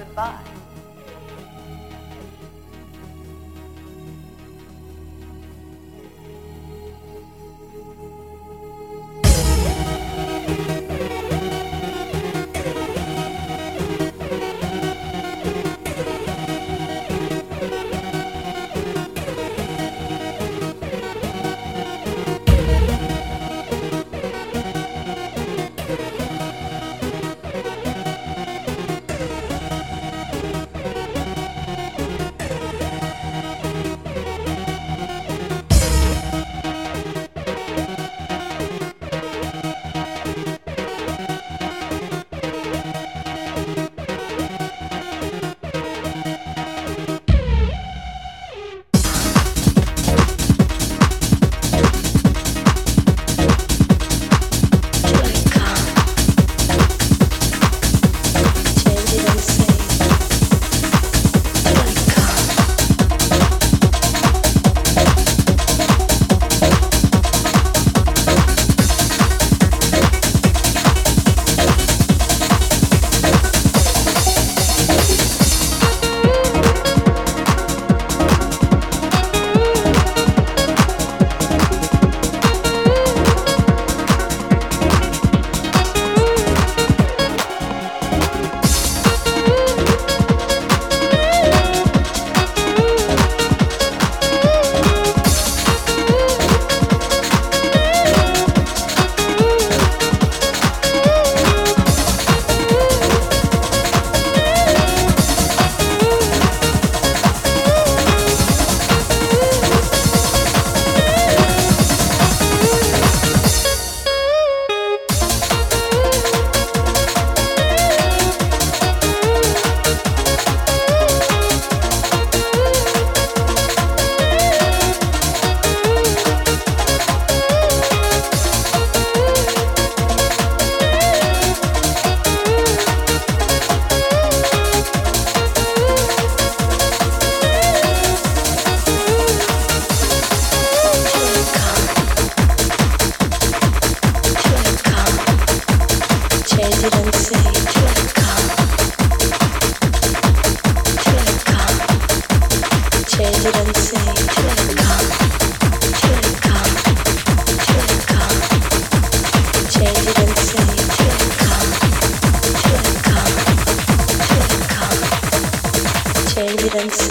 goodbye. voice.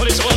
But it's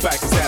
fact is that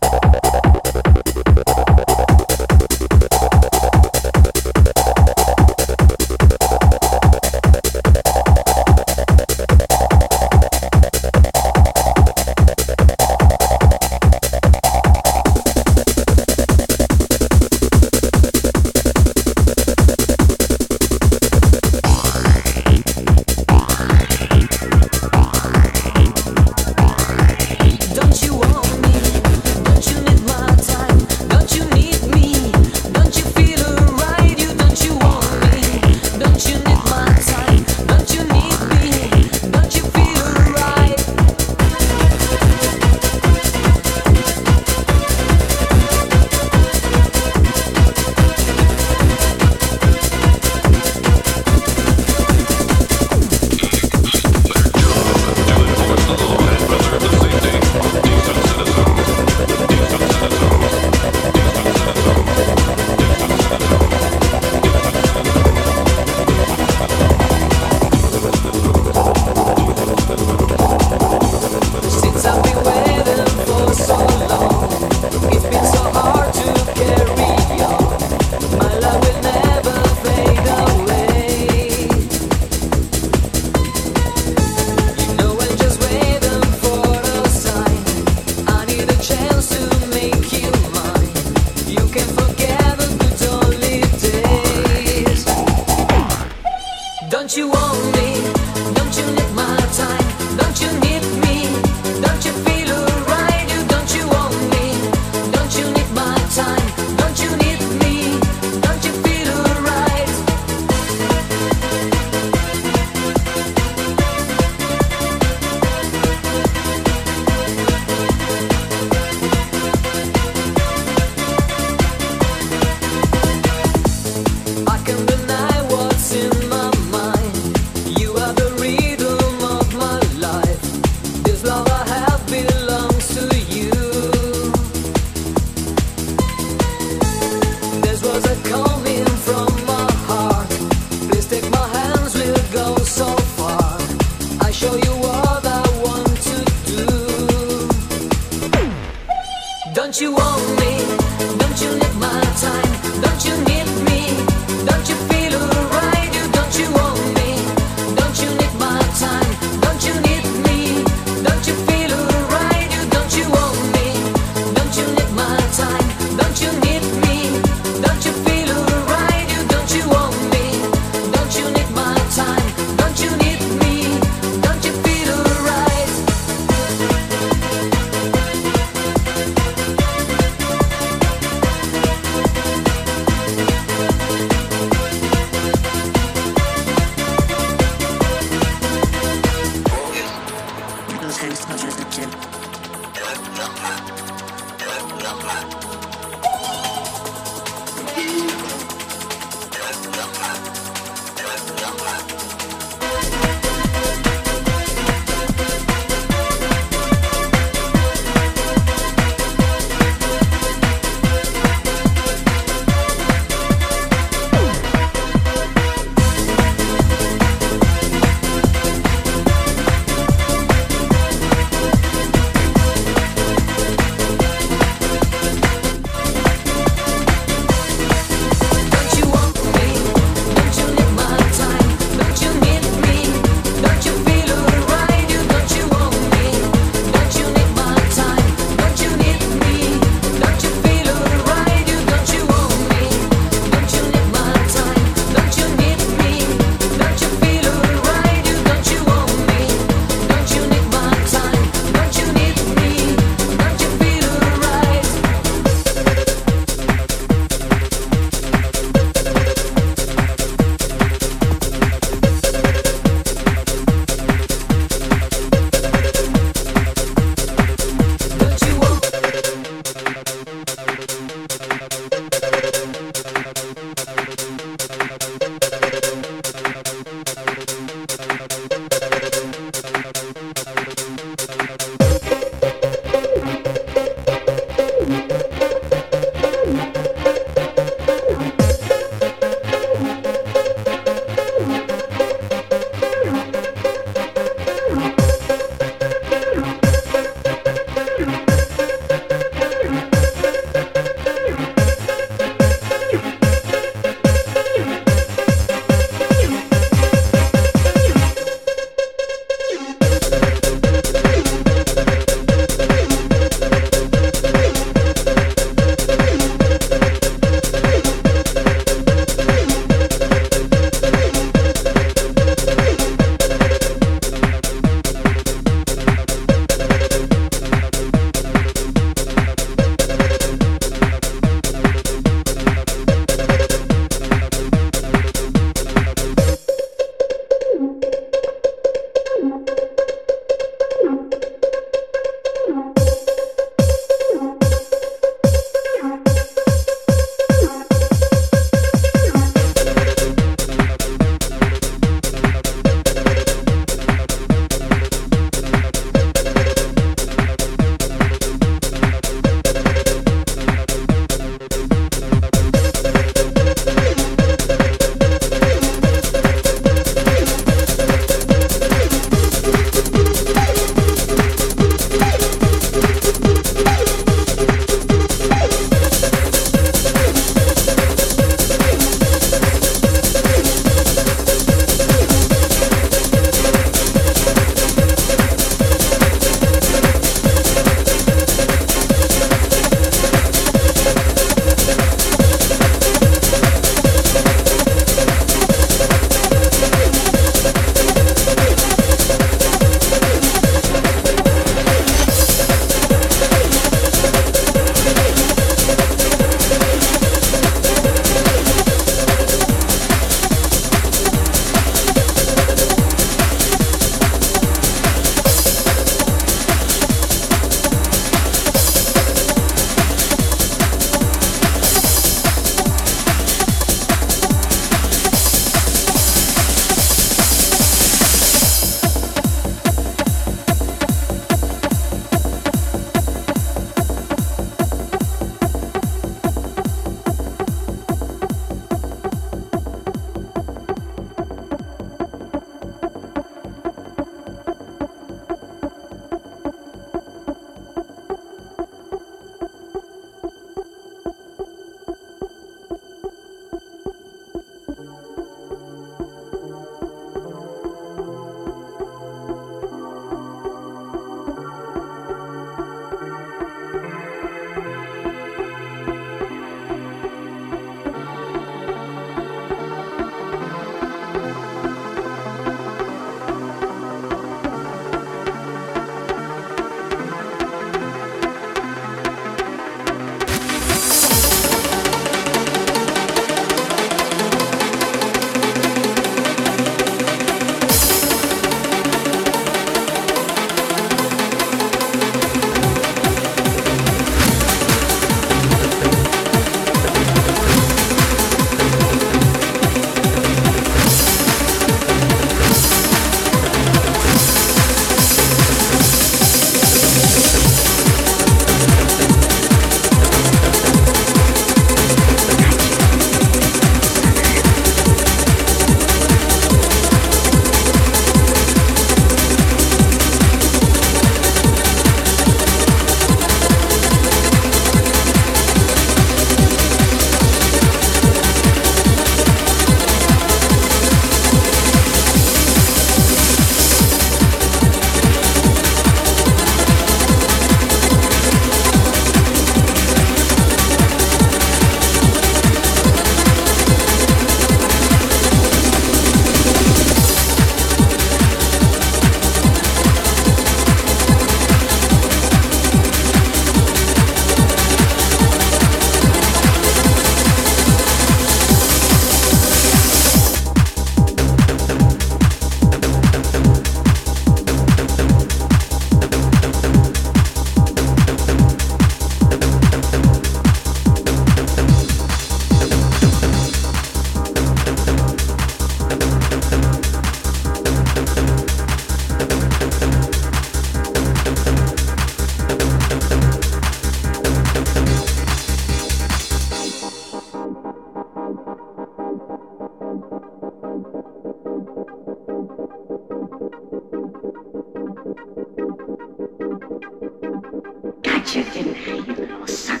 chicken, you little sucker.